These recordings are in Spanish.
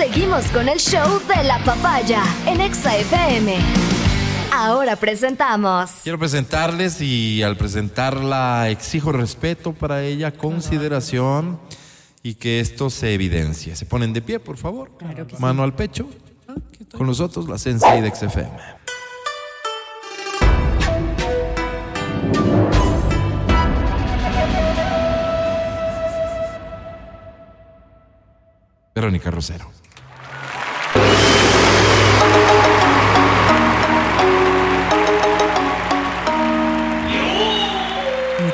Seguimos con el show de la papaya en Exa FM. Ahora presentamos. Quiero presentarles y al presentarla exijo respeto para ella, consideración y que esto se evidencie. Se ponen de pie, por favor. Mano al pecho. Con nosotros la Sensei de XFM. Verónica Rosero.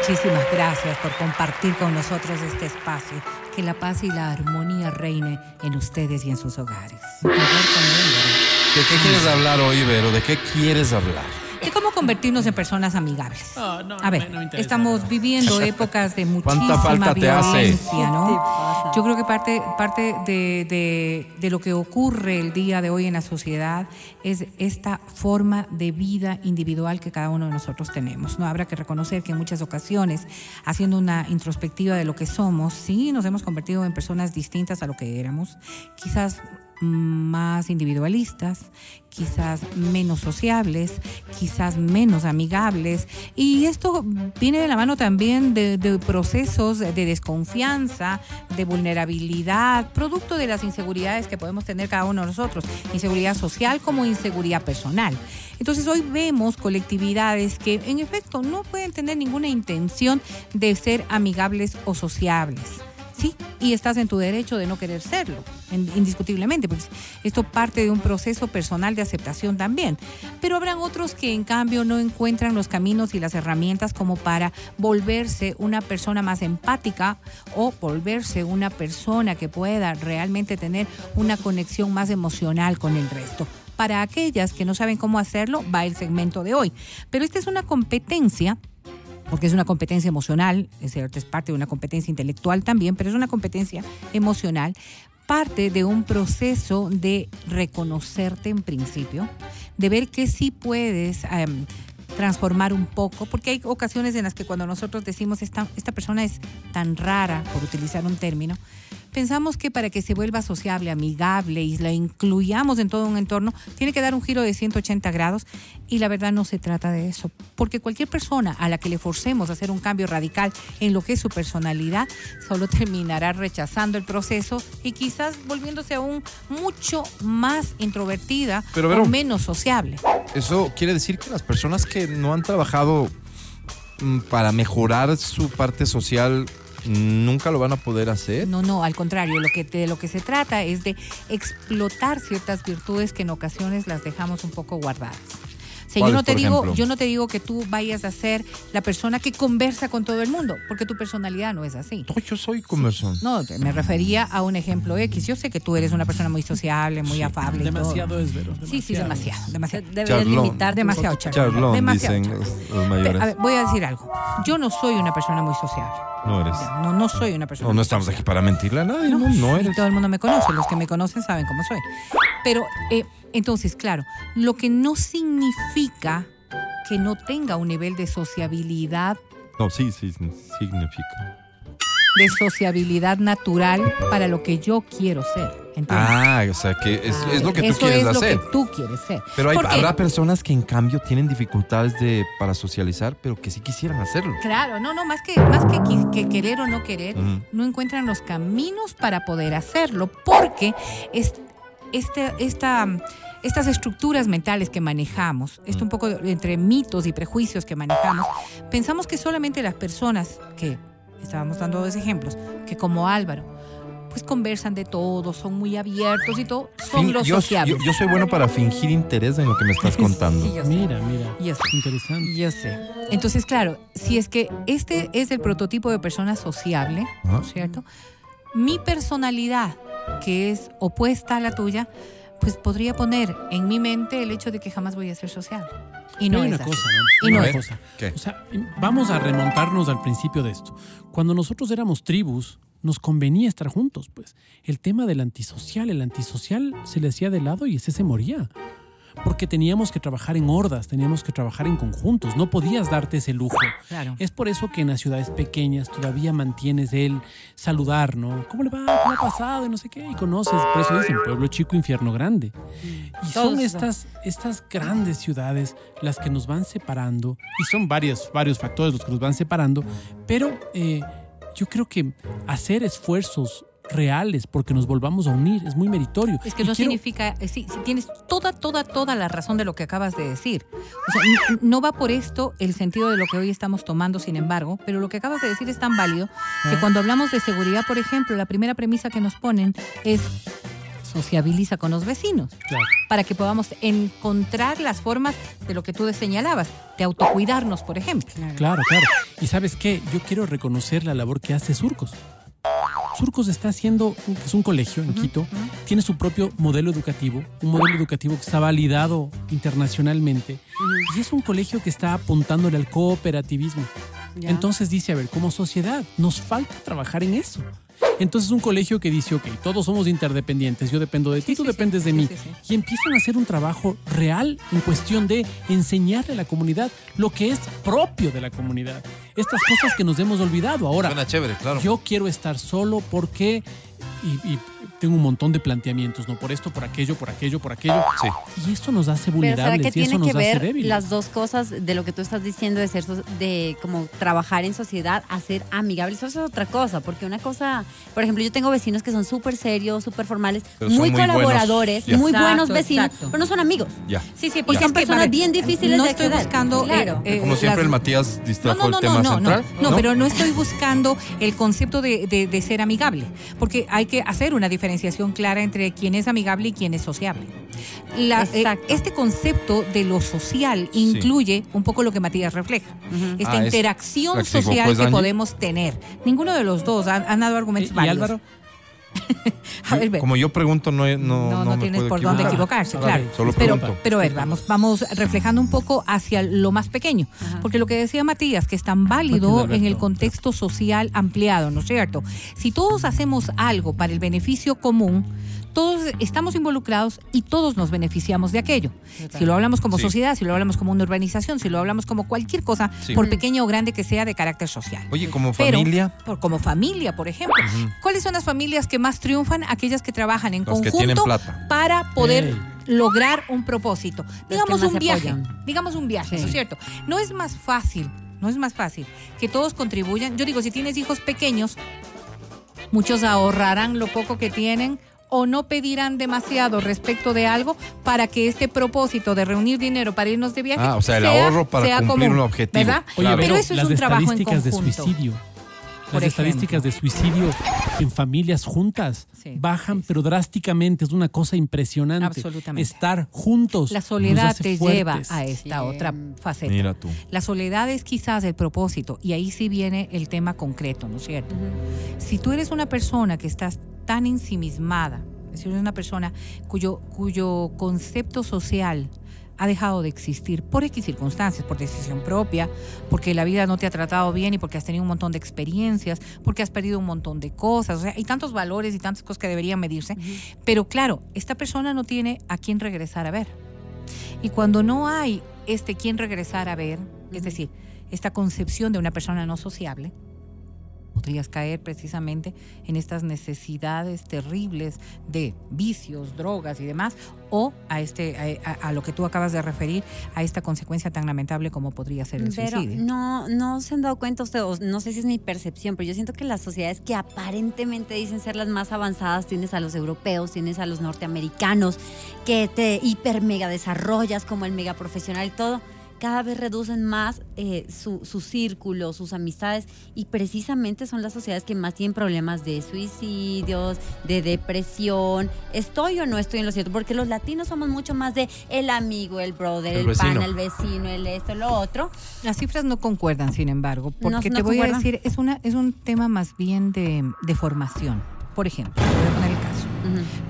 Muchísimas gracias por compartir con nosotros este espacio. Que la paz y la armonía reine en ustedes y en sus hogares. ¿De qué quieres hablar hoy, Vero? ¿De qué quieres hablar? De cómo convertirnos en personas amigables. Oh, no, a ver, me- no me interesa, estamos no. viviendo épocas de ¿Cuánta muchísima falta te hace? violencia, ¿no? Yo creo que parte, parte de, de- de lo que ocurre el día de hoy en la sociedad es esta forma de vida individual que cada uno de nosotros tenemos. No habrá que reconocer que en muchas ocasiones, haciendo una introspectiva de lo que somos, sí nos hemos convertido en personas distintas a lo que éramos, quizás más individualistas, quizás menos sociables, quizás menos amigables. Y esto viene de la mano también de, procesos de desconfianza, de vulnerabilidad, producto de las inseguridades que podemos tener cada uno de nosotros, inseguridad social como inseguridad personal. Entonces hoy vemos colectividades que en efecto no pueden tener ninguna intención de ser amigables o sociables. Sí, y estás en tu derecho de no querer serlo, en- indiscutiblemente, porque esto parte de un proceso personal de aceptación también. Pero habrán otros que en cambio no encuentran los caminos y las herramientas como para volverse una persona más empática o volverse una persona que pueda realmente tener una conexión más emocional con el resto. Para aquellas que no saben cómo hacerlo, va el segmento de hoy. Pero esta es una competencia porque es una competencia emocional, es parte de una competencia intelectual también, pero es una competencia emocional, parte de un proceso de reconocerte en principio, de ver que sí puedes em, transformar un poco, porque hay ocasiones en las que cuando nosotros decimos esta persona es tan rara, por utilizar un término, pensamos que para que se vuelva sociable, amigable y la incluyamos en todo un entorno, tiene que dar un giro de 180 grados y la verdad no se trata de eso, porque cualquier persona a la que le forcemos a hacer un cambio radical en lo que es su personalidad, solo terminará rechazando el proceso y quizás volviéndose aún mucho más introvertida Pero, o menos sociable. Eso quiere decir que las personas que no han trabajado mm, para mejorar su parte social nunca lo van a poder hacer. No, no, al contrario, lo que, de lo que se trata es de explotar ciertas virtudes que en ocasiones las dejamos un poco guardadas. Sea, yo ¿Cuáles, no te digo, ejemplo? yo no te digo que tú vayas a ser la persona que conversa con todo el mundo, porque tu personalidad no es así. No, yo soy conversón. No, me refería a un ejemplo X. Yo sé que tú eres una persona muy sociable, muy afable. y todo. Demasiado es, Vero. Sí, sí, demasiado, demasiado. Deberías Charlón. limitar Demasiado charlón. Charlón, demasiado dicen charlón. los, los Pe- mayores. a ver, voy a decir algo. Yo no soy una persona muy sociable. no eres. No, no soy una persona No, no estamos aquí para mentirle a nadie. No, no Y eres. todo el mundo me conoce, los que me conocen saben cómo soy. Pero eh, entonces, claro, lo que no significa que no tenga un nivel de sociabilidad, No, sí, sí, significa. de sociabilidad natural para lo que yo quiero ser. ¿entiendes? Ah, o sea, que es, es lo que tú Eso quieres es lo hacer. que tú quieres ser. Pero hay, habrá personas que en cambio tienen dificultades de, para socializar, pero que sí quisieran hacerlo. Claro, no, no, más que, más que, querer o no querer, no encuentran los caminos para poder hacerlo, porque es, este, esta, estas estructuras mentales que manejamos, esto un poco de- entre mitos y prejuicios que manejamos, pensamos que solamente las personas que, estábamos dando dos ejemplos, que como Álvaro, pues conversan de todo, son muy abiertos y todo, son Fin- los yo, sociables. yo- yo soy bueno para fingir interés en lo que me estás contando. Sí, yo sé. Mira, mira. Yo sé. Interesante. Yo sé. Entonces, claro, si es que este es el prototipo de persona sociable, ¿no cierto? Mi personalidad, que es opuesta a la tuya, pues podría poner en mi mente el hecho de que jamás voy a ser sociable. Y no hay es una así. cosa, Y ¿no? no es. cosa. ¿Qué? O sea, vamos a remontarnos al principio de esto. Cuando nosotros éramos tribus, nos convenía estar juntos, pues. El tema del antisocial, el antisocial se le hacía de lado y ese se moría. Porque teníamos que trabajar en hordas, teníamos que trabajar en conjuntos, no podías darte ese lujo. Claro. Es por eso que en las ciudades pequeñas todavía mantienes el saludar, ¿no? ¿Cómo le va? ¿Cómo ha pasado? Y no sé qué, y conoces, por eso dicen pueblo chico, infierno grande. Y son estas, estas grandes ciudades las que nos van separando, y son varios, varios factores los que nos van separando, pero eh, yo creo que hacer esfuerzos reales porque nos volvamos a unir es muy meritorio. Es que Y no quiero- significa, eh, sí, sí, tienes toda, toda, toda la razón de lo que acabas de decir. O sea, no va por esto el sentido de lo que hoy estamos tomando, sin embargo, pero lo que acabas de decir es tan válido Ah. que cuando hablamos de seguridad, por ejemplo, la primera premisa que nos ponen es sociabiliza con los vecinos Claro. para que podamos encontrar las formas de lo que tú señalabas, de autocuidarnos, por ejemplo. Claro, claro. Y sabes qué, yo quiero reconocer la labor que hace Surcos. Surcos está haciendo, es un colegio en Quito, tiene su propio modelo educativo, un modelo educativo que está validado internacionalmente, y es un colegio que está apuntándole al cooperativismo. Ya. Entonces dice, a ver, como sociedad, nos falta trabajar en eso. Entonces un colegio que dice, ok, todos somos interdependientes, yo dependo de ti, Sí, tú sí, sí, dependes de sí, mí. sí, sí. Y empiezan a hacer un trabajo real en cuestión de enseñarle a la comunidad lo que es propio de la comunidad. Estas cosas que nos hemos olvidado. Ahora, Suena chévere, claro. yo quiero estar solo porque... Y, y tengo un montón de planteamientos, ¿no? Por esto, por aquello, por aquello, por aquello. Sí. Y eso nos hace Pero ¿será vulnerables que y eso tiene nos que hace ver débiles. las dos cosas de lo que tú estás diciendo de ser de como trabajar en sociedad a ser amigables? Eso es otra cosa, porque una cosa, por ejemplo, yo tengo vecinos que son súper serios, súper formales, Pero muy, buenos. colaboradores, muy Exacto, buenos vecinos, exacto. pero no son amigos. Ya. Sí, sí, Y porque son personas bien difíciles no de estoy acceder. buscando Claro. eh, eh, Como siempre las- el Matías No, distrajo no, no, el tema no, no, central. no, no, pero no estoy buscando el concepto de, de- de ser amigable, porque hay que hacer una diferenciación clara entre quién es amigable y quién es sociable. La- eh, este concepto de lo social incluye un poco lo que Matías refleja, esta Ah, interacción social es que Angie. podemos tener. Ninguno de los dos han, han dado ¿Y, argumentos y válidos. Álvaro? A ver, ve. Como yo pregunto, no, no, no, no, tienes por dónde equivocar. equivocarse, claro. solo pero, pregunto. pero a ver, vamos, vamos reflejando un poco hacia lo más pequeño. Porque lo que decía Matías, que es tan válido en el contexto social ampliado, ¿no es cierto? Si todos hacemos algo para el beneficio común, todos estamos involucrados y todos nos beneficiamos de aquello. Si lo hablamos como Sí. sociedad, si lo hablamos como una urbanización, si lo hablamos como cualquier cosa, Sí. por pequeña o grande que sea de carácter social. Oye, como Pero, familia, por- como familia, por ejemplo. ¿Cuáles son las familias que más triunfan? Aquellas que trabajan en conjunto para poder lograr un propósito. Digamos un viaje. apoyan. Digamos un viaje, Sí. ¿no es cierto? No es más fácil, no es más fácil que todos contribuyan. Yo digo, si tienes hijos pequeños, muchos ahorrarán lo poco que tienen o no pedirán demasiado respecto de algo para que este propósito de reunir dinero para irnos de viaje Ah, o sea, el sea- ahorro para sea cumplir común, un objetivo. ¿verdad? Oye, Claro. pero pero eso es las un trabajo en estadísticas de conjunto. suicidio. Por Las estadísticas de suicidio en familias juntas Sí, bajan, sí, sí. pero drásticamente. Es una cosa impresionante. Absolutamente. Estar juntos. La nos soledad hace te fuertes. lleva a esta otra faceta. Mira tú. La soledad es quizás el propósito y ahí sí viene el tema concreto, ¿no es cierto? Si tú eres una persona que estás tan ensimismada, si eres una persona cuyo, cuyo concepto social ha dejado de existir por X circunstancias, por decisión propia, porque la vida no te ha tratado bien y porque has tenido un montón de experiencias, porque has perdido un montón de cosas, o sea, hay tantos valores y tantas cosas que deberían medirse, pero claro, esta persona no tiene a quién regresar a ver. Y cuando no hay este quién regresar a ver, es decir, esta concepción de una persona no sociable, podrías caer precisamente en estas necesidades terribles de vicios, drogas y demás, o a este a, a- a lo que tú acabas de referir, a esta consecuencia tan lamentable como podría ser el Pero suicidio. no, no se han dado cuenta ustedes, no sé si es mi percepción, pero yo siento que las sociedades que aparentemente dicen ser las más avanzadas, tienes a los europeos, tienes a los norteamericanos, que te hiper mega desarrollas como el mega profesional y todo, cada vez reducen más eh, su, su círculo, sus amistades, y precisamente son las sociedades que más tienen problemas de suicidios, de depresión. ¿Estoy o no estoy en lo cierto? Porque los latinos somos mucho más de el amigo, el brother, El el, vecino. pana, el vecino, el esto, lo otro. Las cifras no concuerdan, sin embargo, porque No- te no voy concuerdan. a decir, es, una, es un tema más bien de, de formación. Por ejemplo, voy a poner el caso.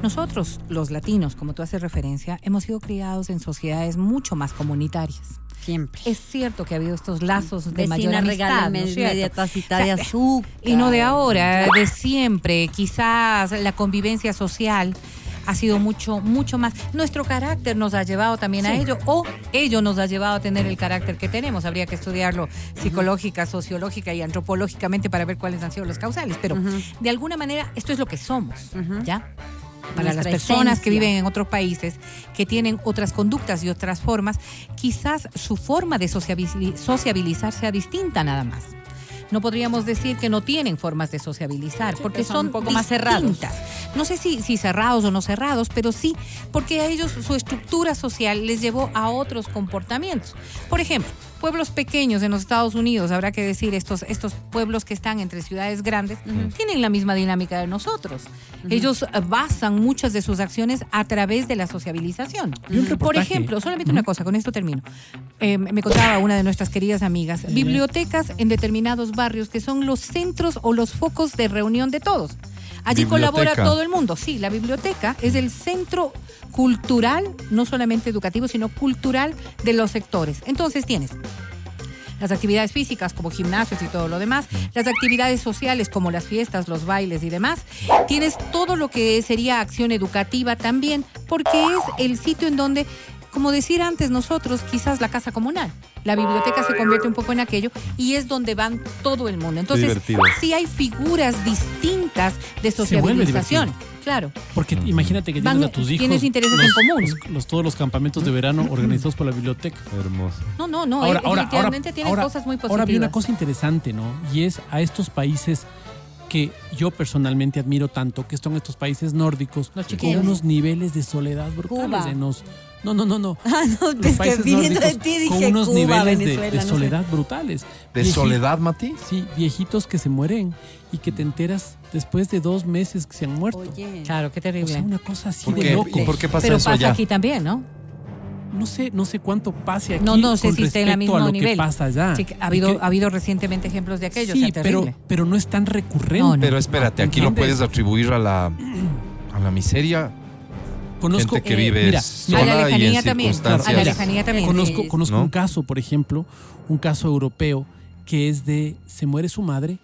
Nosotros, los latinos, como tú haces referencia, hemos sido criados en sociedades mucho más comunitarias. Siempre. Es cierto que ha habido estos lazos de mayor Vecina, amistad, O sea, de azúcar. Y no de ahora, de siempre. Quizás la convivencia social ha sido mucho, mucho más. Nuestro carácter nos ha llevado también a ello, o ello nos ha llevado a tener el carácter que tenemos. Habría que estudiarlo psicológica, sociológica y antropológicamente para ver cuáles han sido los causales. Pero de alguna manera, esto es lo que somos, ¿ya? Para las personas que viven en otros países, que tienen otras conductas y otras formas, quizás su forma de sociabili- sociabilizar sea distinta nada más. No podríamos decir que no tienen formas de sociabilizar, porque son son un poco más distintas. No sé si, si cerrados o no cerrados, pero sí, porque a ellos su estructura social les llevó a otros comportamientos. Por ejemplo, pueblos pequeños en los Estados Unidos, habrá que decir, estos, estos pueblos que están entre ciudades grandes, tienen la misma dinámica de nosotros. Ellos basan muchas de sus acciones a través de la sociabilización. Por ejemplo, solamente una cosa, con esto termino. Eh, me contaba una de nuestras queridas amigas, bibliotecas en determinados barrios que son los centros o los focos de reunión de todos. Allí colabora todo el mundo. Sí, la biblioteca es el centro cultural, no solamente educativo, sino cultural de los sectores. Entonces tienes las actividades físicas como gimnasios y todo lo demás, las actividades sociales como las fiestas, los bailes y demás. Tienes todo lo que sería acción educativa también, porque es el sitio en donde, como decir antes nosotros, quizás la casa comunal. La biblioteca se convierte un poco en aquello y es donde van todo el mundo. Entonces, sí hay figuras distintas de sociabilización. Claro. Porque imagínate que Van- tienes a tus hijos. tienes intereses en común. los- los- todos los campamentos de verano organizados por la biblioteca. Hermoso. No, no, no. ahora, ahora, definitivamente ahora, tiene ahora- cosas muy positivas. Ahora vi una cosa interesante, ¿no? Y es a estos países que yo personalmente admiro tanto, que son estos países nórdicos, con unos niveles de soledad brutales. Cuba. en los- no, no, no, no. Ah, no, Los es que de ti con dije unos Cuba, niveles de- Venezuela, de, no sé. soledad brutales. ¿De soledad, Mati? Sí, viejitos que se mueren y que te enteras después de dos meses que se han muerto. Oye. Claro, qué O terrible. sea, una cosa así ¿Por de loco. ¿Y por qué pasa Pero eso pasa allá? aquí también, ¿no? No sé, no sé cuánto pase aquí No, no sé con si esté en el mismo a lo nivel. que pasa allá. Sí, ha habido, que- ha habido recientemente ejemplos de aquello, o sí, sea, pero, terrible. pero no es tan recurrente. No, no. Pero espérate, aquí lo puedes atribuir a la, a la miseria. Conozco, gente que eh, vive mira, sola a la y en lejanía también. circunstancias. A la lejanía también. Conozco, Sí. conozco ¿No? un caso, por ejemplo, un caso europeo que es de se muere su madre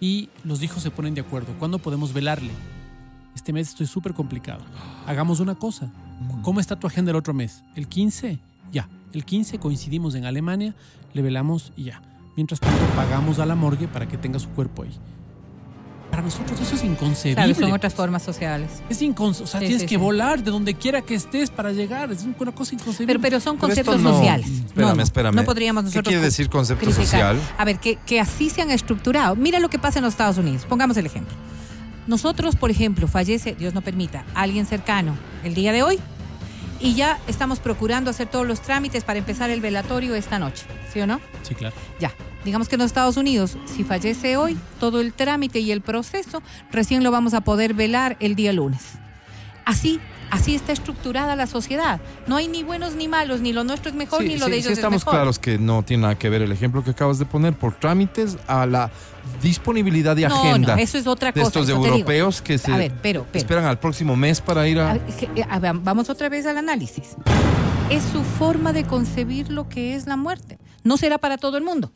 y los hijos se ponen de acuerdo. ¿Cuándo podemos velarle? Este mes estoy súper complicado. Hagamos una cosa. ¿Cómo está tu agenda el otro mes? ¿El 15? Ya. El 15 coincidimos en Alemania, le velamos y ya. Mientras tanto, pagamos a la morgue para que tenga su cuerpo ahí. Para nosotros eso es inconcebible. Claro, son otras formas sociales. Es inconcebible. O sea, Sí, tienes sí, que sí. volar de donde quiera que estés para llegar. Es una cosa inconcebible. Pero, pero son Pero conceptos no- sociales. espérame, no, no, espérame. No podríamos ¿Qué nosotros. quiere decir concepto criticar. social? A ver, que, que así se han estructurado. Mira lo que pasa en los Estados Unidos. Pongamos el ejemplo. Nosotros, por ejemplo, fallece, Dios no permita, alguien cercano el día de hoy y ya estamos procurando hacer todos los trámites para empezar el velatorio esta noche. ¿Sí o no? Sí, claro. Ya. Digamos que en los Estados Unidos, si fallece hoy, todo el trámite y el proceso recién lo vamos a poder velar el día lunes. Así, así está estructurada la sociedad. No hay ni buenos ni malos, ni lo nuestro es mejor, Sí, ni lo sí, de sí ellos estamos es mejor. claros que no tiene nada que ver el ejemplo que acabas de poner por trámites a la disponibilidad de No, agenda no, eso es otra de cosa. estos te digo. europeos que se ver, pero, pero. esperan al próximo mes para ir A ver, vamos otra vez al análisis. Es su forma de concebir lo que es la muerte. No será para todo el mundo.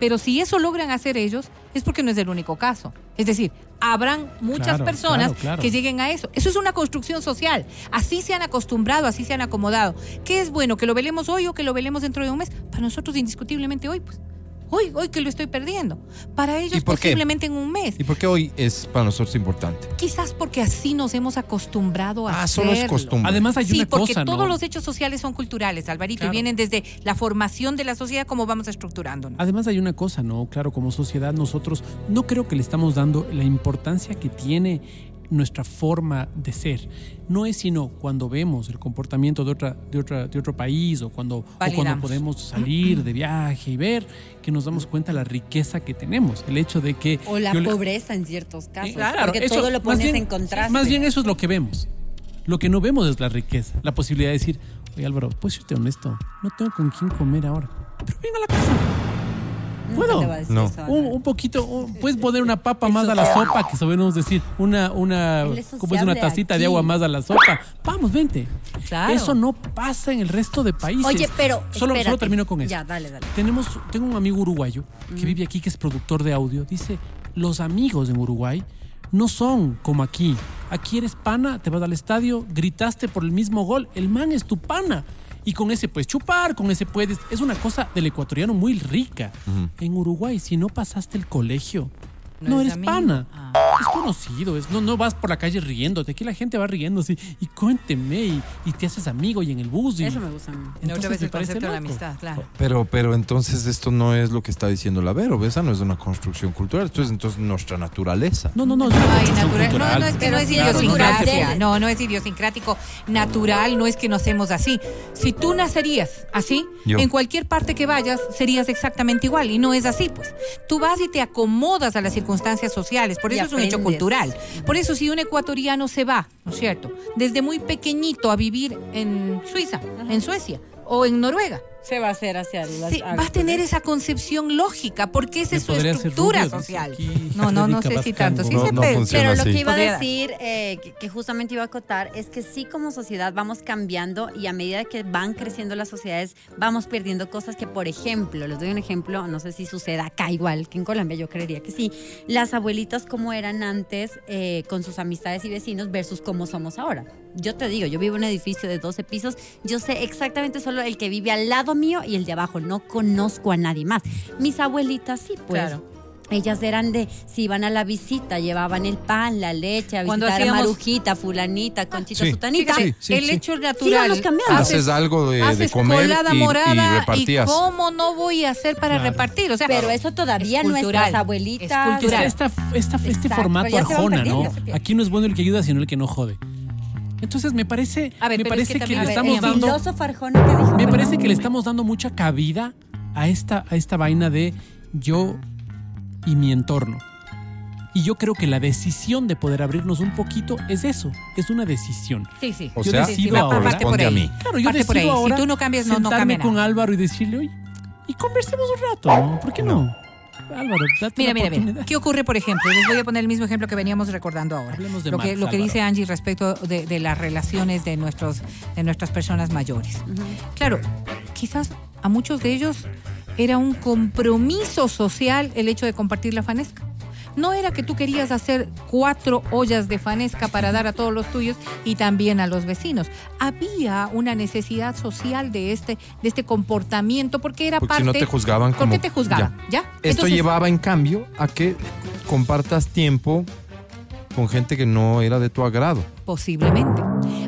Pero si eso logran hacer ellos, es porque no es el único caso. Es decir, habrán muchas Claro, personas claro, claro. que lleguen a eso. Eso es una construcción social. Así se han acostumbrado, así se han acomodado. ¿Qué es bueno? ¿Que lo velemos hoy o que lo velemos dentro de un mes? Para nosotros indiscutiblemente hoy, pues. Hoy, hoy que lo estoy perdiendo. Para ellos por qué? posiblemente en un mes. ¿Y por qué hoy es para nosotros importante? Quizás porque así nos hemos acostumbrado a Ah, solo es hacerlo. costumbre. Además hay Sí, una porque cosa, todos ¿no? los hechos sociales son culturales, Alvarito, Claro. y vienen desde la formación de la sociedad, como vamos estructurándonos. Además hay una cosa, ¿no? Claro, como sociedad nosotros no creo que le estamos dando la importancia que tiene nuestra forma de ser. No es sino cuando vemos el comportamiento de otra, de otra, de otro país o cuando, o cuando podemos salir de viaje y ver que nos damos cuenta la riqueza que tenemos. El hecho de que O la yo le- pobreza en ciertos casos. Eh, claro, porque eso- todo lo pones bien- en contraste. Más bien eso es lo que vemos. Lo que no vemos es la riqueza, la posibilidad de decir, oye Álvaro, puedes serte honesto, no tengo con quién comer ahora, pero ven a la casa. ¿Puedo? te va a decir No. eso, Un, poquito, un- puedes poner una papa más a la sopa, que sabemos decir, una, una, Él es una tacita aquí. de agua más a la sopa. Vamos, vente. Claro. Eso no pasa en el resto de países. Oye, pero. Solo, espérate. solo termino con eso. Ya, dale, dale. Tenemos, tengo un amigo uruguayo que vive aquí, que es productor de audio. Dice, los amigos en Uruguay no son como aquí. Aquí eres pana, te vas al estadio, gritaste por el mismo gol, el man es tu pana. Y con ese puedes chupar, con ese puedes... Es una cosa del ecuatoriano muy rica. En Uruguay, si no pasaste el colegio, No no, es eres amigo. pana. Es conocido, es, no, no vas por la calle riéndote. Aquí la gente va riéndose y cuénteme y, y te haces amigo y en el bus. Y, Eso me gusta a mí. No, otra vez me el parece concepto de la amistad, claro. Pero, pero entonces esto no es lo que está diciendo la Vero, esa no es una construcción cultural, esto es entonces nuestra naturaleza. No, no, no, es una Ay, natural. No, cultural. no es que no es idiosincrasia. No, no es idiosincrático. Natural no es que nacemos así. Si tú nacerías así, Yo. en cualquier parte que vayas, serías exactamente igual. Y no es así, pues. Tú vas y te acomodas a las circunstancias sociales. Por Y eso es un cultural. Por eso, si un ecuatoriano se va, ¿no es cierto? Desde muy pequeñito a vivir en Suiza, en Suecia o en Noruega. Se va a hacer hacia las Sí, va a tener esa concepción lógica porque esa es su estructura rubio, social. aquí No, no, no sé si tanto. Sí No, se no Pero lo así. que iba a decir, eh, que, que justamente iba a acotar, es que sí como sociedad vamos cambiando y a medida que van creciendo las sociedades vamos perdiendo cosas que, por ejemplo, les doy un ejemplo, no sé si suceda acá igual que en Colombia, yo creería que sí, las abuelitas como eran antes eh, con sus amistades y vecinos versus cómo somos ahora. Yo te digo, yo vivo en un edificio de 12 pisos, yo sé exactamente solo el que vive al lado mío y el de abajo, no conozco a nadie más. Mis abuelitas sí, pues. Claro. Ellas eran de, si iban a la visita, llevaban el pan, la leche, a Cuando visitar a Marujita, fulanita, conchita, Sí. sutanita. Sí, sí, el sí. hecho natural. Haces algo de, comer colada y, y morada repartías. cómo no voy a hacer para Claro. repartir. O sea, Pero eso todavía es cultural, nuestras es abuelitas. cultural. Esta, esta- esta- este Exacto, formato arjona, ¿no? Aquí no es bueno el que ayuda, sino el que no jode. Entonces me parece, A ver, me pero es parece que que, le ver, estamos dando, dijo. me parece que le estamos dando mucha cabida a esta, a esta vaina de yo y mi entorno. Y yo creo que la decisión de poder abrirnos un poquito es eso, es una decisión. sí, sí. O Yo sea, decido me ahora- parte por a mí. Claro, yo Parte por decido ahí. Si ahora tú no cambias, no- no con. Álvaro y decirle, oye, y conversemos un rato, ¿no? ¿Por qué no? Álvaro, date Mira, mira, mira. ¿Qué ocurre, por ejemplo? Les voy a poner el mismo ejemplo que veníamos recordando ahora. Hablemos de lo que, lo dice Angie respecto de, de las relaciones de, nuestros, de nuestras personas mayores. Claro, quizás a muchos de ellos era un compromiso social el hecho de compartir la fanesca. No era que tú querías hacer cuatro ollas de fanesca para dar a todos los tuyos y también a los vecinos. Había una necesidad social de este, de este comportamiento porque era Porque parte. si no te juzgaban ¿Por como... qué te juzgaban? ¿Ya? Esto Entonces- llevaba en cambio a que compartas tiempo con gente que no era de tu agrado. Posiblemente.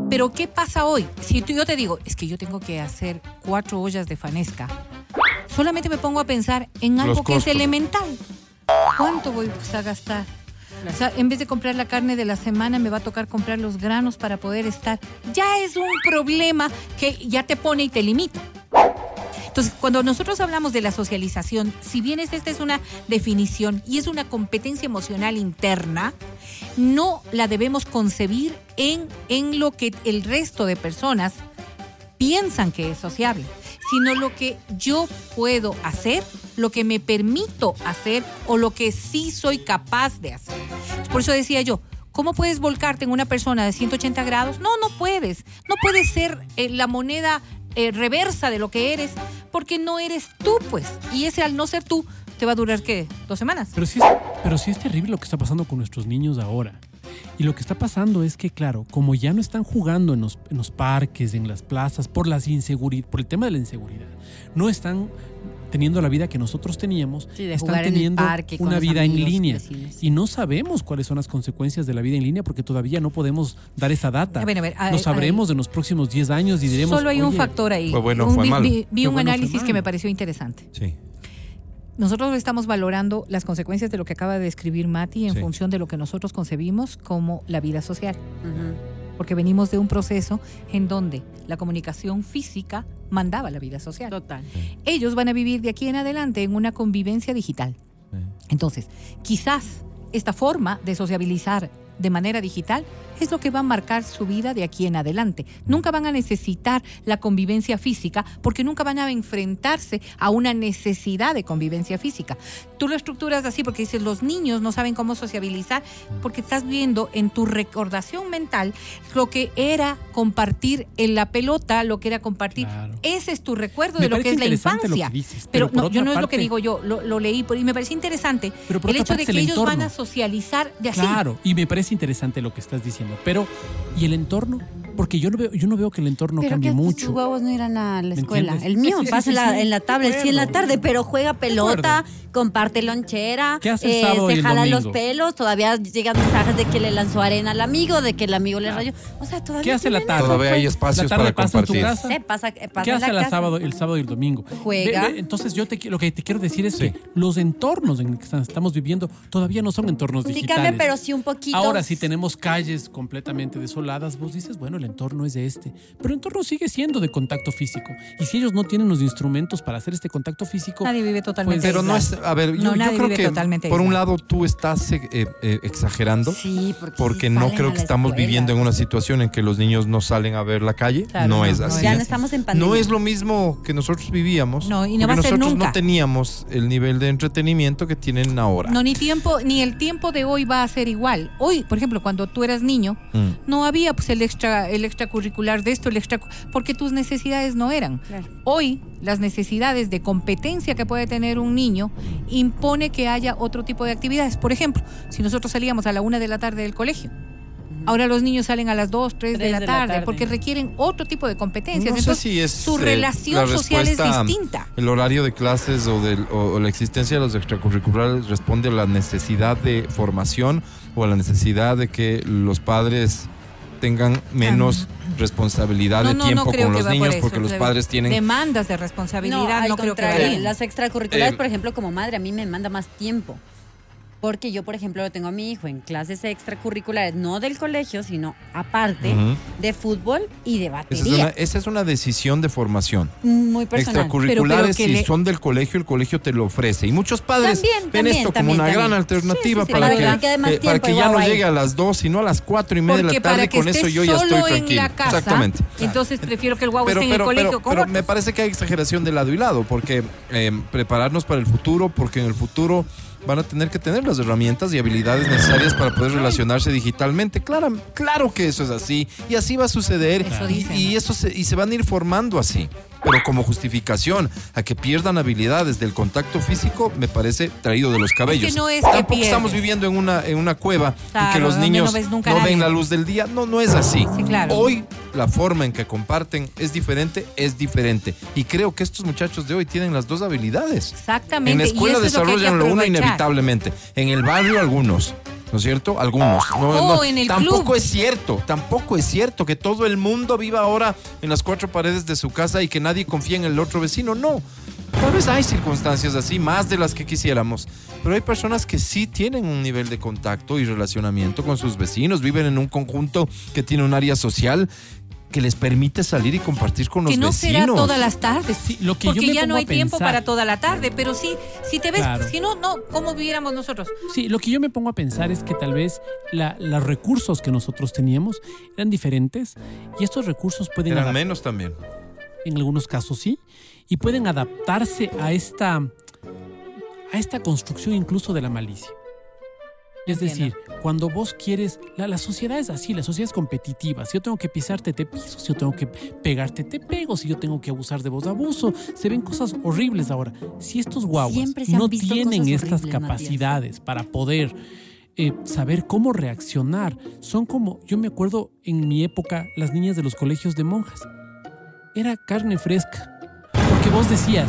Pero ¿qué pasa hoy? Si tú- yo te digo, es que yo tengo que hacer cuatro ollas de fanesca, solamente me pongo a pensar en algo que es elemental. ¿Cuánto voy a gastar? En vez de comprar la carne de la semana, me va a tocar comprar los granos para poder estar. Ya es un problema que ya te pone y te limita. Entonces, cuando nosotros hablamos de la socialización, si bien esta es una definición y es una competencia emocional interna, no la debemos concebir en, en lo que el resto de personas piensan que es sociable, sino lo que yo puedo hacer, lo que me permito hacer o lo que sí soy capaz de hacer. Por eso decía yo, ¿cómo puedes volcarte en una persona de 180 grados? No, no puedes. No puedes ser eh, la moneda eh, reversa de lo que eres, porque no eres tú, pues. Y ese al no ser tú, te va a durar, ¿qué? ¿Dos semanas? Pero sí, es, pero sí es terrible lo que está pasando con nuestros niños ahora. Y lo que está pasando es que, claro, como ya no están jugando en los, en los parques, en las plazas, por, las inseguri- por el tema de la inseguridad, no están teniendo la vida que nosotros teníamos, Sí, están teniendo parque una vida en línea. vecinos. Y no sabemos cuáles son las consecuencias de la vida en línea porque todavía no podemos dar esa data. A ver, a ver, a- sabremos en los próximos 10 años y diremos. Solo hay un "Oye, factor ahí. fue bueno, Un- fue vi, malo. vi- vi Fue un bueno, análisis que me pareció interesante. Sí. Nosotros estamos valorando las consecuencias de lo que acaba de describir Mati en Sí. función de lo que nosotros concebimos como la vida social. Porque venimos de un proceso en donde la comunicación física mandaba la vida social. Total. Ellos van a vivir de aquí en adelante en una convivencia digital. Entonces, quizás esta forma de sociabilizar de manera digital es lo que va a marcar su vida de aquí en adelante. Nunca van a necesitar la convivencia física porque nunca van a enfrentarse a una necesidad de convivencia física. Tú lo estructuras así porque dices, los niños no saben cómo sociabilizar porque estás viendo en tu recordación mental lo que era compartir en la pelota, lo que era compartir. Claro. Ese es tu recuerdo Me de lo que es la lo infancia. que dices, pero no, yo no es lo que digo yo, lo, lo leí por- y me parece interesante Pero el hecho de que el ellos van a socializar de así. Claro, y me parece interesante lo que estás diciendo, pero ¿y el entorno? Porque yo no veo, yo no veo que el entorno Pero cambie que mucho. tus huevos no irán a la ¿Me escuela. El mío Sí, sí, pasa sí, en, la, sí. en la tablet, sí en la tarde, pero juega pelota, comparte lonchera, ¿Qué hace el eh, se el jala los pelos, todavía llegan mensajes de que le lanzó arena al amigo, de que el amigo le rayó. O sea, todavía ¿Qué hace la tarde? Todavía hay espacios la tarde para pasa en tu compartir. casa. Sí, pasa, eh, pasa ¿Qué en hace la la casa. sábado, el sábado y el domingo? Juega. Ve- ve, entonces yo te, lo que te quiero decir es Sí. que los entornos en los que estamos viviendo todavía no son entornos Sí digitales. cambia, pero sí un poquito. Ahora, si tenemos calles completamente desoladas, vos dices, bueno, el entorno es de este. Pero el entorno sigue siendo de contacto físico. Y si ellos no tienen los instrumentos para hacer este contacto físico, Nadie vive totalmente Pero no es, a ver, yo, No, yo creo que totalmente por un lado tú estás eh, eh, exagerando. Sí, porque, Porque sí no creo que estamos escuela. viviendo en una situación en que los niños no salen a ver la calle. Claro, no, no, es así. Ya no estamos en pandemia. No es lo mismo que nosotros vivíamos. No, y no va a ser nosotros nunca. no teníamos el nivel de entretenimiento que tienen ahora. No, ni tiempo, ni el tiempo de hoy va a ser igual. Hoy, por ejemplo, cuando tú eras niño, Mm. no había pues el extra, el extracurricular de esto, el extra, porque tus necesidades no eran. Claro. Hoy, las necesidades de competencia que puede tener un niño impone que haya otro tipo de actividades. Por ejemplo, si nosotros salíamos a la una de la tarde del colegio, ahora los niños salen a las dos, tres, de, Tres la, de la tarde, porque requieren otro tipo de competencias. No sé Entonces, si es su eh, relación la social es distinta. El horario de clases o, del- o- o la existencia de los extracurriculares responde a la necesidad de formación o a la necesidad de que los padres tengan menos responsabilidad de tiempo creo con los por niños porque los padres tienen demandas de No, responsabilidad, al no, creo que contrario, varíen. las extracurriculares, Eh, por ejemplo, como madre, a mí me manda más tiempo. Porque yo, por ejemplo, lo tengo a mi hijo en clases extracurriculares, no del colegio, sino aparte de fútbol y de Esa es, batería. una, esa es una decisión de formación. Muy personal. Extracurriculares, Pero- pero que si le- son del colegio, el colegio te lo ofrece. Y muchos padres También, ven también, esto como una gran alternativa Sí, sí, sí, para, que, que eh, para que ya no llegue a las 2, sino a las 4 y media de la tarde. Con eso yo ya estoy en tranquilo. la casa, Exactamente. entonces prefiero que el guau Pero, esté en el colegio. pero, me parece que hay exageración de lado y lado, porque eh, prepararnos para el futuro, porque en el futuro van a tener que tener las herramientas y habilidades necesarias para poder relacionarse digitalmente. Claro, claro que eso es así y así va a suceder Eso y, dicen. y eso se, y se van a ir formando así. Pero como justificación a que pierdan habilidades del contacto físico, me parece traído de los cabellos. no es que Tampoco estamos viviendo en una, en una cueva y que los niños no nunca ven la luz del día. No, no es así. Sí, claro. Hoy la forma en que comparten es diferente, es diferente. Y creo que estos muchachos de hoy tienen las dos habilidades. Exactamente. En la escuela es lo desarrollan lo uno inevitablemente. En el barrio algunos. ¿No es cierto? Algunos. No, O no, en el tampoco club. es cierto, tampoco es cierto que todo el mundo viva ahora en las cuatro paredes de su casa y que nadie confía en el otro vecino. No. Tal vez hay circunstancias así, más de las que quisiéramos. Pero hay personas que sí tienen un nivel de contacto y relacionamiento con sus vecinos, viven en un conjunto que tiene un área social que les permite salir y compartir con los que no vecinos. será todas las tardes. Sí, lo que yo porque me ya no hay tiempo pensar- para toda la tarde. Pero sí, si te ves, Claro. si no, no, ¿cómo viviéramos nosotros? Sí, lo que yo me pongo a pensar es que tal vez la- los recursos que nosotros teníamos eran diferentes y estos recursos pueden Eran menos también. en algunos casos sí, y pueden adaptarse a esta, a esta construcción incluso de la malicia. Es decir, cuando vos quieres, la, la sociedad es así, la sociedad es competitiva. Si yo tengo que pisarte, te piso. Si yo tengo que pegarte, te pego. Si yo tengo que abusar de vos, abuso. Se ven cosas horribles ahora. Si estos guaguas no tienen estas Matías. capacidades para poder eh, saber cómo reaccionar, son como, yo me acuerdo en mi época, las niñas de los colegios de monjas era carne fresca. Porque vos decías,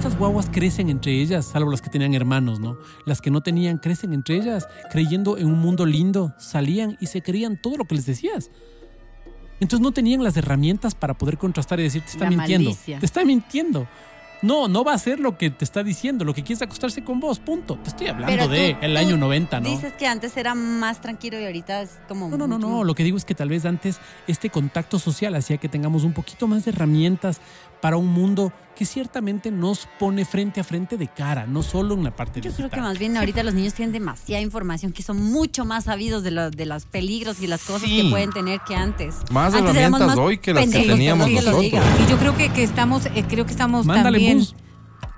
estas guaguas crecen entre ellas, salvo las que tenían hermanos, ¿no? Las que no tenían crecen entre ellas, creyendo en un mundo lindo, salían y se creían todo lo que les decías. Entonces no tenían las herramientas para poder contrastar y decir, te está La mintiendo. malicia. Te está mintiendo. No, no va a hacer lo que te está diciendo, lo que quieres acostarse con vos, punto. Te estoy hablando Pero de el año 90, ¿no? Dices que antes era más tranquilo y ahorita es como. No, no, no, no. Lo que digo es que tal vez antes este contacto social hacía que tengamos un poquito más de herramientas para un mundo que ciertamente nos pone frente a frente de cara, no solo en la parte Yo creo que más bien ahorita los niños tienen demasiada información, que son mucho más sabidos de, lo- de los peligros y las cosas Sí. que pueden tener que antes. Más Antes herramientas más hoy que las que teníamos que nosotros. Y yo creo que, que estamos, eh, creo que estamos Mándale también. bus.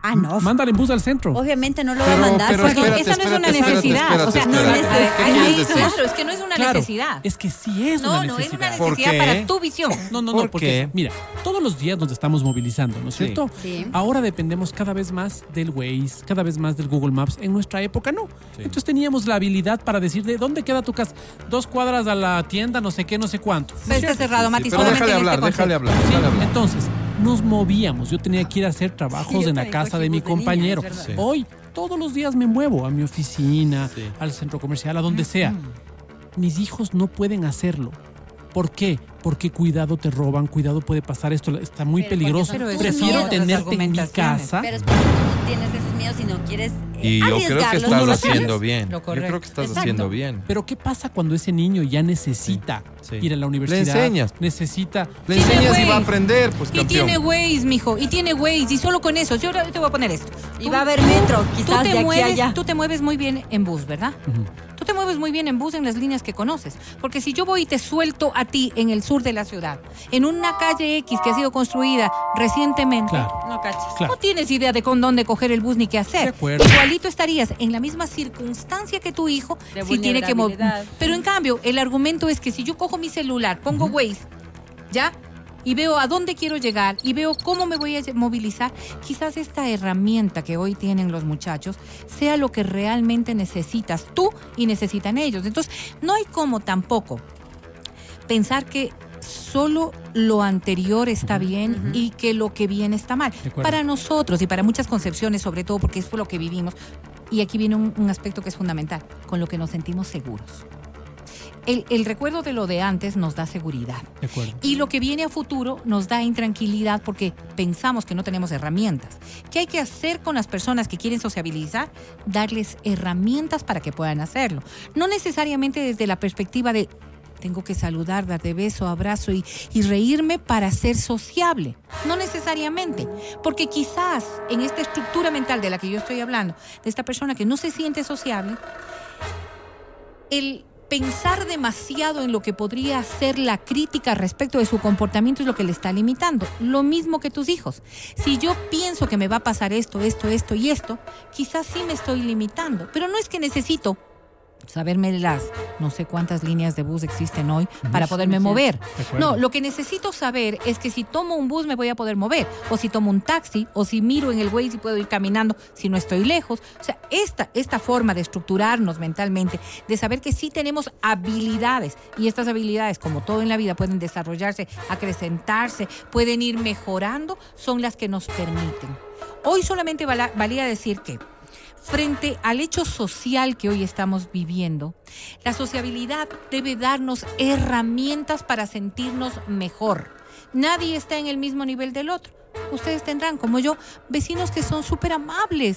Ah, no. Mándale en bus al centro. Obviamente no lo Pero- va a mandar. pero porque espérate, esa no es una espérate, espérate, necesidad. espérate, o sea, no, espérate. a ver, ¿Qué ahí- quieres decir? claro, es que no es una Claro, necesidad. es que sí es no, una no es necesidad. una ¿Por necesidad qué? para tu visión. No, no, ¿Por no, porque qué? mira, todos los días nos estamos movilizando, ¿no es Sí. cierto? Sí. Ahora dependemos cada vez más del Waze, cada vez más del Google Maps. En nuestra época no. Sí. Entonces teníamos la habilidad para decir de dónde queda tu casa. Dos cuadras a la tienda, no sé qué, no sé cuánto. Pero está cerrado, Mati, Sí, pero solamente déjale hablar, este hablar, Sí, déjale hablar. entonces nos movíamos. Yo tenía que ir a hacer trabajos Sí, en la casa de mi bus de niña, compañero. Sí. Hoy todos los días me muevo a mi oficina, Sí. al centro comercial, a donde sea. Mis hijos no pueden hacerlo. ¿Por qué? Porque cuidado te roban, cuidado puede pasar esto, está muy Pero peligroso. Prefiero tenerte en mi casa. Pero es porque tú no tienes esos miedos y no quieres. eh, Y yo creo que estás haciendo bien. Yo creo que estás Exacto. haciendo bien. Pero ¿qué pasa cuando ese niño ya necesita Sí. Ir a la universidad? enseñas. Necesita. Le enseñas y va a aprender, pues Y campeón. tiene Waze, mijo, y tiene Waze, y solo con eso, yo ahora te voy a poner esto. Y Tú- va a haber tú- metro, tú quizás te de aquí a mueves, allá. Tú te mueves muy bien en bus, ¿verdad? Tú te mueves muy bien en bus en las líneas que conoces. Porque si yo voy y te suelto a ti en el sur de la ciudad, en una calle X que ha sido construida recientemente, Claro, No cachas. claro. no tienes idea de con dónde coger el bus ni qué hacer. De acuerdo. Igualito estarías en la misma circunstancia que tu hijo De si tiene que mover. Pero en cambio, el argumento es que si yo cojo mi celular, pongo Waze, ¿ya? Y veo a dónde quiero llegar y veo cómo me voy a movilizar, quizás esta herramienta que hoy tienen los muchachos sea lo que realmente necesitas tú y necesitan ellos. Entonces, no hay como tampoco pensar que solo lo anterior está bien y que lo que viene está mal. Para nosotros y para muchas concepciones, sobre todo porque es por lo que vivimos, y aquí viene un, un aspecto que es fundamental, con lo que nos sentimos seguros. El, el recuerdo de lo de antes nos da seguridad. De acuerdo. Y lo que viene a futuro nos da intranquilidad porque pensamos que no tenemos herramientas. ¿Qué hay que hacer con las personas que quieren sociabilizar? Darles herramientas para que puedan hacerlo. No necesariamente desde la perspectiva de tengo que saludar, darte beso, abrazo y, y reírme para ser sociable. No necesariamente. Porque quizás en esta estructura mental de la que yo estoy hablando, de esta persona que no se siente sociable, el pensar demasiado en lo que podría ser la crítica respecto de su comportamiento es lo que le está limitando. Lo mismo que tus hijos. Si yo pienso que me va a pasar esto, esto, esto y esto, quizás sí me estoy limitando. Pero no es que necesito saberme las no sé cuántas líneas de bus existen hoy para poderme mover. No, lo que necesito saber es que si tomo un bus me voy a poder mover, o si tomo un taxi, o si miro en el Waze y puedo ir caminando si no estoy lejos. O sea, esta, esta forma de estructurarnos mentalmente, de saber que sí tenemos habilidades, y estas habilidades, como todo en la vida, pueden desarrollarse, acrecentarse, pueden ir mejorando, son las que nos permiten. Hoy solamente valía decir que frente al hecho social que hoy estamos viviendo, la sociabilidad debe darnos herramientas para sentirnos mejor. Nadie está en el mismo nivel del otro. Ustedes tendrán, como yo, vecinos que son súper amables,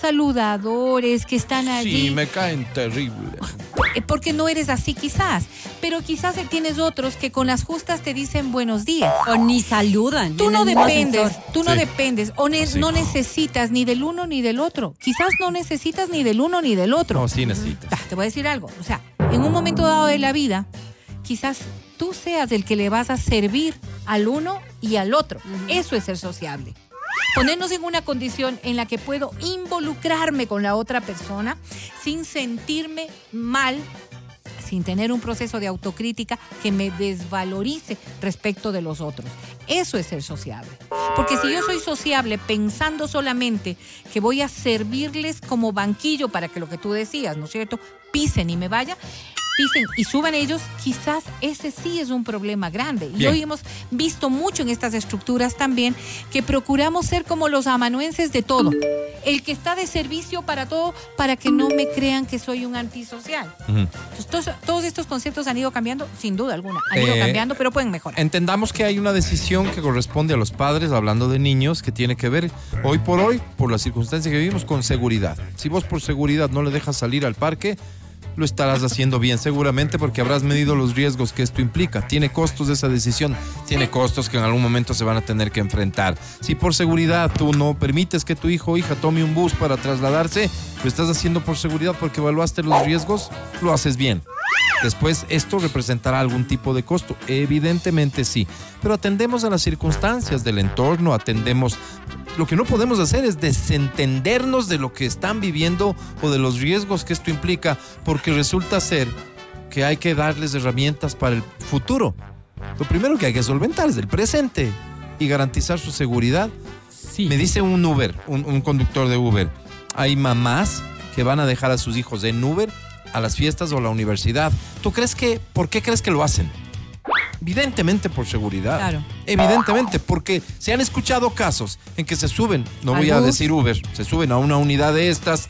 saludadores, que están allí. Sí, me caen terrible. Eh, Porque no eres así quizás, pero quizás tienes otros que con las justas te dicen buenos días. O ni saludan. Tú no dependes, tú no Sí. dependes, o ne- Sí. no necesitas ni del uno ni del otro. Quizás no necesitas ni del uno ni del otro. No, sí necesitas. Ah, Te voy a decir algo, o sea, en un momento dado de la vida, quizás tú seas el que le vas a servir al uno y al otro. Eso es ser sociable. Ponernos en una condición en la que puedo involucrarme con la otra persona sin sentirme mal sin tener un proceso de autocrítica que me desvalorice respecto de los otros. Eso es ser sociable. Porque si yo soy sociable pensando solamente que voy a servirles como banquillo para que lo que tú decías, ¿no es cierto?, pisen y me vaya, dicen y suban ellos, quizás ese sí es un problema grande. Y hoy hemos visto mucho en estas estructuras también que procuramos ser como los amanuenses de todo. El que está de servicio para todo, para que no me crean que soy un antisocial. Entonces, todos, todos estos conceptos han ido cambiando, sin duda alguna. Han ido Eh, cambiando, pero pueden mejorar. Entendamos que hay una decisión que corresponde a los padres, hablando de niños, que tiene que ver hoy por hoy, por la circunstancia que vivimos, con seguridad. Si vos por seguridad no le dejas salir al parque, lo estarás haciendo bien, seguramente porque habrás medido los riesgos que esto implica. Tiene costos esa decisión, tiene costos que en algún momento se van a tener que enfrentar. Si por seguridad tú no permites que tu hijo o hija tome un bus para trasladarse, lo estás haciendo por seguridad porque evaluaste los riesgos, lo haces bien. Después, ¿esto representará algún tipo de costo? Evidentemente sí, pero atendemos a las circunstancias del entorno, atendemos... Lo que no podemos hacer es desentendernos de lo que están viviendo o de los riesgos que esto implica, resulta ser que hay que darles herramientas para el futuro. Lo primero que hay que solventar es el presente y garantizar su seguridad Sí. me dice un Uber, un, un conductor de Uber. Hay mamás que van a dejar a sus hijos en Uber a las fiestas o a la universidad. ¿Tú crees que, por qué crees que lo hacen? Evidentemente por seguridad. Claro. Evidentemente, porque se han escuchado casos en que se suben, no voy a decir Uber, se suben a una unidad de estas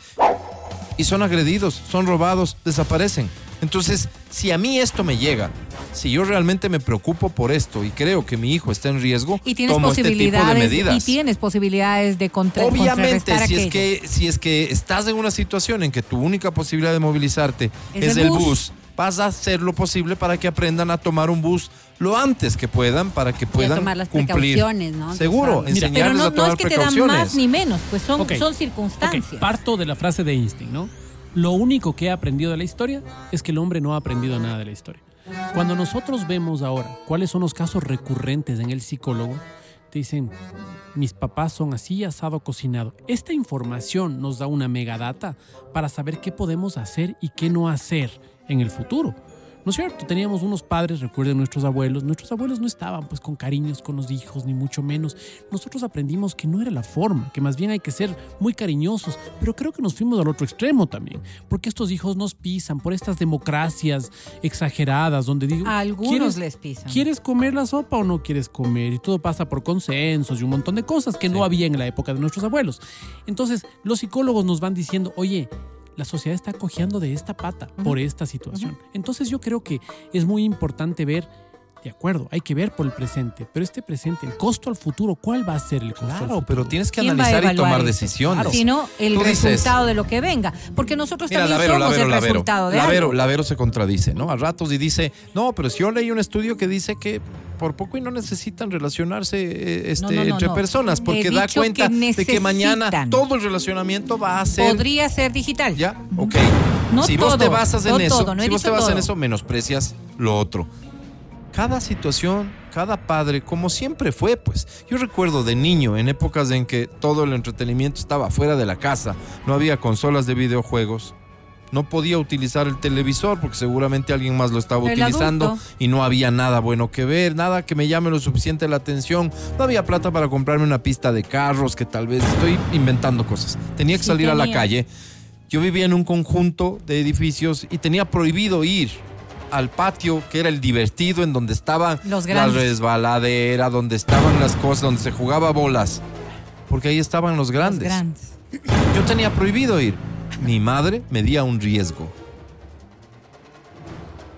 y son agredidos, son robados, desaparecen. Entonces, si a mí esto me llega, si yo realmente me preocupo por esto y creo que mi hijo está en riesgo, Y tienes tomo este tipo de posibilidades medidas. y tienes posibilidades de contra Obviamente, si es, que, si es que estás en una situación en que tu única posibilidad de movilizarte Es es, el el bus. bus. vas a hacer lo posible para que aprendan a tomar un bus lo antes que puedan, para que puedan tomar las cumplir. precauciones, ¿no? Seguro, Tú sabes. Pero enseñarles no, a no tomar es que te dan más ni menos, pues son, son circunstancias. parto de la frase de Einstein, ¿no? Lo único que he aprendido de la historia es que el hombre no ha aprendido nada de la historia. Cuando nosotros vemos ahora cuáles son los casos recurrentes en el psicólogo, te dicen, mis papás son así, asado, cocinado. Esta información nos da una megadata para saber qué podemos hacer y qué no hacer en el futuro. ¿No es cierto? Teníamos unos padres, recuerden nuestros abuelos. Nuestros abuelos no estaban pues con cariños con los hijos, ni mucho menos. Nosotros aprendimos que no era la forma, que más bien hay que ser muy cariñosos. Pero creo que nos fuimos al otro extremo también. Porque estos hijos nos pisan por estas democracias exageradas donde digo... A algunos ¿quieres- les pisan. ¿Quieres comer la sopa o no quieres comer? Y todo pasa por consensos y un montón de cosas que no había en la época de nuestros abuelos. Entonces, los psicólogos nos van diciendo, oye, la sociedad está cojeando de esta pata por esta situación. Entonces, yo creo que es muy importante ver, de acuerdo, hay que ver por el presente, pero este presente, el costo al futuro, ¿cuál va a ser el costo al Claro, pero tienes que ¿Quién va a analizar y tomar eso? decisiones. sino el Tú dices- resultado de lo que venga. Porque nosotros Mira, también Lavero, somos Lavero, el Lavero. resultado de Lavero, algo. Lavero se contradice, ¿no? A ratos y dice, no, pero si yo leí un estudio que dice que por poco y no necesitan relacionarse eh, este, No, no, no, entre no. personas, porque da cuenta que de que mañana todo el relacionamiento va a ser... Podría ser digital. ¿Ya? Ok. No si vos te basas en no eso, todo, si vos te basas en eso, menosprecias lo otro. Cada situación, cada padre, como siempre fue, pues. Yo recuerdo de niño, en épocas en que todo el entretenimiento estaba fuera de la casa, no había consolas de videojuegos, no podía utilizar el televisor porque seguramente alguien más lo estaba El utilizando adulto. y no había nada bueno que ver, nada que me llame lo suficiente la atención. No había plata para comprarme una pista de carros, que tal vez estoy inventando cosas. Tenía que Sí salir a la calle. Yo vivía en un conjunto de edificios y tenía prohibido ir al patio, que era el divertido, en donde estaban Los la grandes. resbaladera, donde estaban las cosas, donde se jugaba bolas. Porque ahí estaban los Los grandes. grandes. Yo tenía prohibido ir. Mi madre me día un riesgo.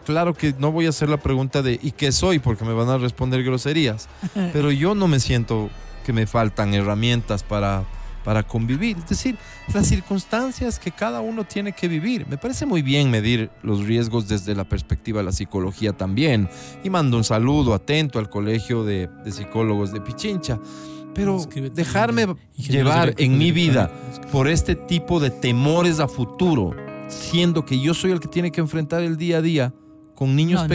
Claro que no voy a hacer la pregunta de ¿y qué soy? Porque me van a responder groserías. Pero yo no me siento que me faltan herramientas para, para convivir. Es decir, las circunstancias que cada uno tiene que vivir. Me parece muy bien medir los riesgos desde la perspectiva de la psicología también. Y mando un saludo atento al Colegio de, de Psicólogos de Pichincha. Pero Escríbete dejarme llevar en mi vida por este tipo de temores a futuro, siendo que yo soy el que tiene que enfrentar el día a día con niños No, no,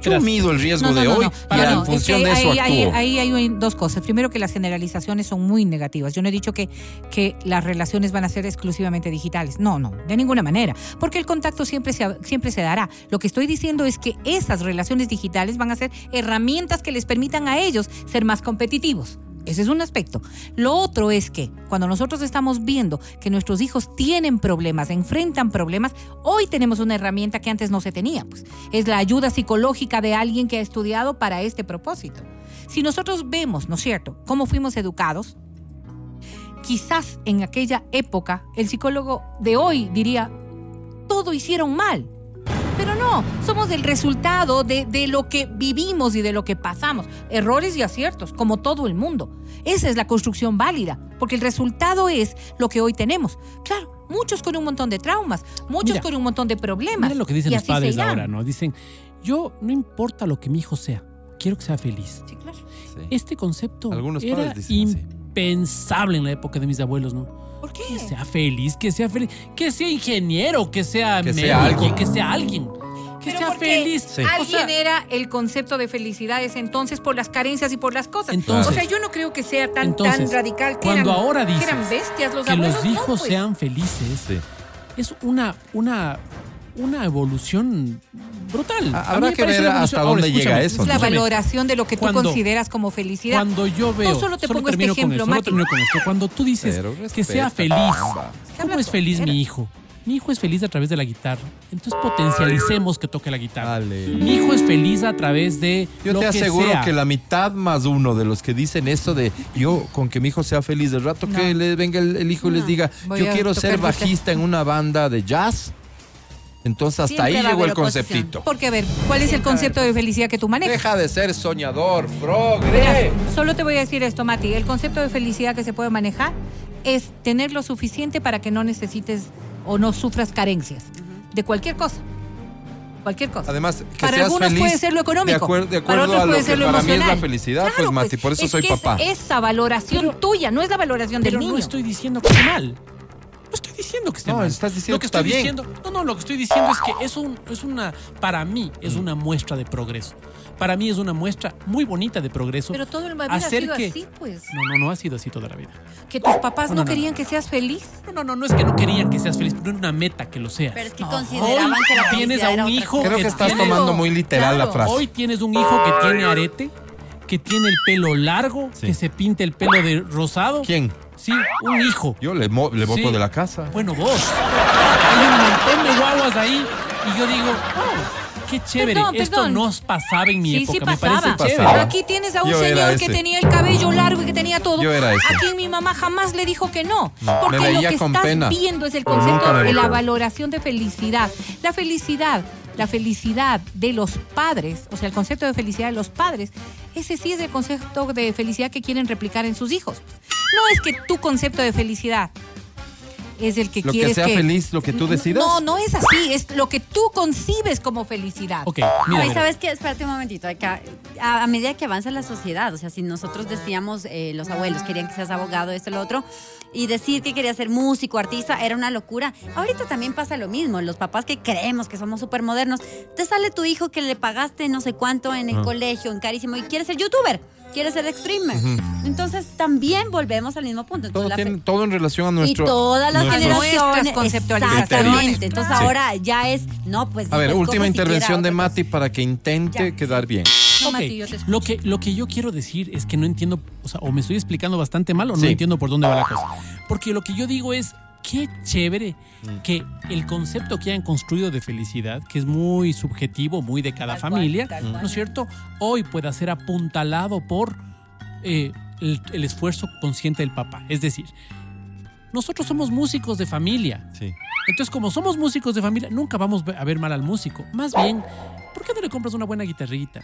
yo mido el riesgo de hoy y Para, en no, es que función de eso ahí- ahí hay dos cosas. Primero que las generalizaciones son muy negativas. Yo no he dicho que, que las relaciones van a ser exclusivamente digitales. No, no, de ninguna manera. Porque el contacto siempre se, siempre se dará. Lo que estoy diciendo es que esas relaciones digitales van a ser herramientas que les permitan a ellos ser más competitivos. Ese es un aspecto. Lo otro es que cuando nosotros estamos viendo que nuestros hijos tienen problemas, enfrentan problemas, hoy tenemos una herramienta que antes no se tenía. Pues. Es la ayuda psicológica de alguien que ha estudiado para este propósito. Si nosotros vemos, ¿no es cierto?, cómo fuimos educados, quizás en aquella época el psicólogo de hoy diría, todo hicieron mal. Pero no, somos el resultado de, de, lo que vivimos y de lo que pasamos. Errores y aciertos, como todo el mundo. Esa es la construcción válida, porque el resultado es lo que hoy tenemos. Claro, muchos con un montón de traumas, muchos Mira, con un montón de problemas. Mira lo que dicen los padres ahora, ¿no? Dicen, yo no importa lo que mi hijo sea, quiero que sea feliz. Sí, claro. Sí. Este concepto Algunos era impensable en la época de mis abuelos, ¿no? ¿Por qué? Que sea feliz, que sea feliz, que sea ingeniero, que sea Que médico, sea alguien. que sea alguien, que Pero sea feliz. Sí. O Alguien sea, era el concepto de felicidad ese entonces por las carencias y por las cosas. Entonces- o sea, yo no creo que sea tan, Entonces, tan radical que cuando eran, ahora que dices eran bestias los que abuelos. los no, hijos pues. sean felices Sí. es una, una, una evolución brutal. Habrá que ver hasta Ahora, dónde llega eso, Es la valoración de lo que tú consideras como felicidad. Cuando yo veo, No, solo te pongo este termino con ejemplo, esto, solo Mati. termino con esto. Cuando tú dices que sea feliz. ¿cómo es feliz con- mi hijo? Mi hijo es feliz a través de la guitarra. Entonces potencialicemos que toque la guitarra. Dale. Mi hijo es feliz a través de Yo lo te que aseguro sea. que la mitad más uno de los que dicen esto de yo con que mi hijo sea feliz, del rato que le venga el, el hijo y les diga Voy yo quiero ser guitarra". bajista en una banda de jazz, entonces hasta Siempre ahí llegó el conceptito. Porque, a ver, ¿cuál es el concepto de felicidad que tú manejas? Deja de ser soñador, progre. Solo te voy a decir esto, Mati. El concepto de felicidad que se puede manejar es tener lo suficiente para que no necesites o no sufras carencias de cualquier cosa. Cualquier cosa. Además, que para seas algunos feliz puede ser lo económico. De, acuer- de para acuerdo otros a lo puede que ser lo para mí es la emocional. felicidad, Claro, pues Mati, por eso es soy que papá. Es esa valoración tuya, no es la valoración del Pero niño. no estoy diciendo que esté mal. No estoy diciendo que esté No, mal. estás diciendo lo que que está estoy bien. diciendo, no, no, lo que estoy diciendo es que es un, es una, para mí es Mm. una muestra de progreso. Para mí es una muestra muy bonita de progreso. Pero todo el vida ha sido que- así, pues. No, no, no ha sido así toda la vida. Que tus papás No, no, no, no, querían no. que seas feliz. No, no, no, no es que no querían que seas feliz, no era una meta que lo seas. Pero es que No. consideraban Hoy que la tienes a un hijo. Creo que estás tiene- tomando muy literal la frase. Hoy tienes un hijo que tiene arete, que tiene el pelo largo, Sí. que se pinta el pelo de rosado. ¿Quién? Sí, un hijo. Yo le, mo- le voto Sí. de la casa. Bueno, vos. Hay un montón de guaguas ahí y yo digo, oh, qué chévere. Perdón, Esto perdón. no pasaba en mi Sí, época. sí Me pasaba. parece. Aquí tienes a un Yo señor que tenía el cabello largo y que tenía todo. Yo era ese. Aquí mi mamá jamás le dijo que no. No, porque me lo que con estás pena, viendo es el concepto de la valoración de felicidad. La felicidad, la felicidad de los padres, o sea, el concepto de felicidad de los padres, ese sí es el concepto de felicidad que quieren replicar en sus hijos. No es que tu concepto de felicidad es el que Lo que quieres sea feliz, lo que tú decidas. No, no es así, es lo que tú concibes como felicidad. Ok, No, mira, y mira. sabes qué, espérate un momentito, acá, a, a medida que avanza la sociedad, o sea, si nosotros decíamos, eh, los abuelos querían que seas abogado, esto, lo otro, y decir que quería ser músico, artista, era una locura. Ahorita también pasa lo mismo, los papás que creemos que somos súper modernos, te sale tu hijo que le pagaste no sé cuánto en el Ah. colegio, en carísimo, y quiere ser youtuber, quiere ser streamer. Entonces también volvemos al mismo punto. Todo, Entonces, tiene- todo en relación a nuestro. y todas las generaciones conceptualizaciones. exactamente entonces Sí. ahora ya es no pues A ver, pues, última intervención de. Mati para que intente Ya. quedar bien. No, Mati, yo te escucho. lo que, lo que yo quiero decir es que no entiendo, o sea, o me estoy explicando bastante mal o no Sí. entiendo por dónde va la cosa. Porque lo que yo digo es, qué chévere que el concepto que hayan construido de felicidad, que es muy subjetivo, muy de cada Tal familia, cual. ¿no es cierto? Hoy pueda ser apuntalado por eh, el, el esfuerzo consciente del papá. Es decir, nosotros somos músicos de familia. Sí. Entonces, como somos músicos de familia, nunca vamos a ver mal al músico. Más bien, ¿por qué no le compras una buena guitarrita?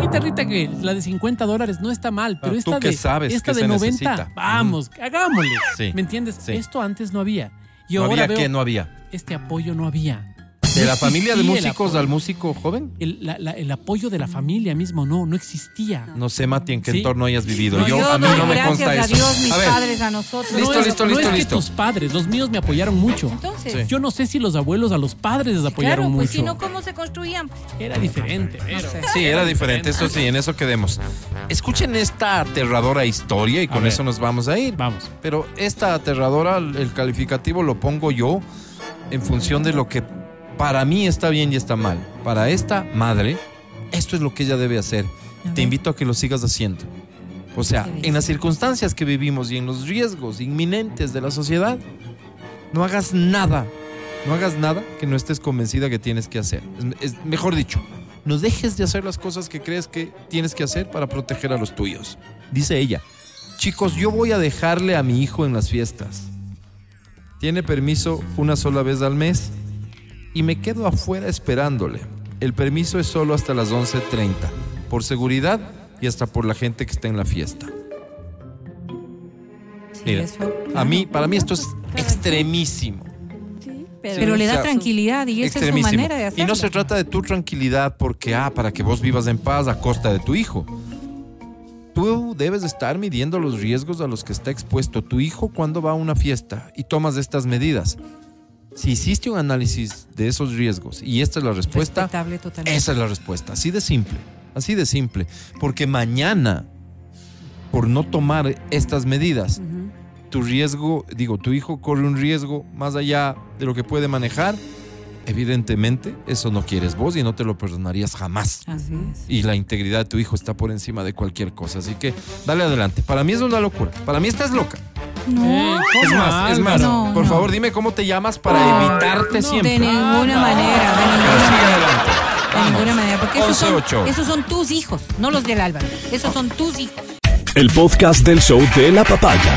La guitarrita que la de 50 dólares no está mal, pero Ah, esta tú que de, sabes esta de se 90, necesita. vamos, hagámosle. Sí. ¿Me entiendes? Sí. Esto antes no había. Y No ahora había veo que no había. este apoyo no había. ¿De la familia de músicos al músico joven? El, la- la- el apoyo de la familia mismo no, no existía. No sé, Mati, en qué Sí. entorno hayas vivido. No, yo, Yo a mí no me consta a eso. Dios, mis a ver, padres, a nosotros. Listo, no es, listo, no listo, es listo. que tus padres, los míos me apoyaron mucho. Entonces, Sí. Yo no sé si los abuelos a los padres les apoyaron claro, pues mucho. si no, ¿cómo se construían? Era diferente, pero. sé. Sí, era diferente, eso sí, en eso quedemos. Escuchen esta aterradora historia y con eso nos vamos a ir. Vamos. Pero esta aterradora, el calificativo lo pongo yo en función de lo que para mí está bien y está mal. Para esta madre, esto es lo que ella debe hacer. Te invito a que lo sigas haciendo. O sea, en las circunstancias que vivimos y en los riesgos inminentes de la sociedad, no hagas nada, no hagas nada que no estés convencida que tienes que hacer. Es, es- mejor dicho, no dejes de hacer las cosas que crees que tienes que hacer para proteger a los tuyos. Dice ella, chicos, yo voy a dejarle a mi hijo en las fiestas. Tiene permiso una sola vez al mes y me quedo afuera esperándole. El permiso es solo hasta las 11.30, por seguridad y hasta por la gente que está en la fiesta. Sí, Mira, eso, A mí, para mí esto es extremísimo. Pero le da O sea, tranquilidad y esa es su manera de hacerlo. Y no se trata de tu tranquilidad porque, ah, para que vos vivas en paz a costa de tu hijo. Tú debes estar midiendo los riesgos a los que está expuesto tu hijo cuando va a una fiesta y tomas estas medidas. Si hiciste un análisis de esos riesgos y esta es la respuesta, esa es la respuesta. Así de simple. Así de simple. Porque mañana, por no tomar estas medidas, tu riesgo, digo, tu hijo corre un riesgo más allá de lo que puede manejar. Evidentemente, eso no quieres vos y no te lo perdonarías jamás. Así es. Y la integridad de tu hijo está por encima de cualquier cosa. Así que dale adelante. Para mí es una locura. Para mí estás loca. No, Es más, es más. No, por no. favor, dime cómo te llamas para evitarte siempre. de ninguna manera, de Pero ninguna sigue manera. adelante. De Vamos. ninguna manera, porque esos son, 11-8. esos son tus hijos, no los del Álvaro. Esos son tus hijos. El podcast del show de la papaya.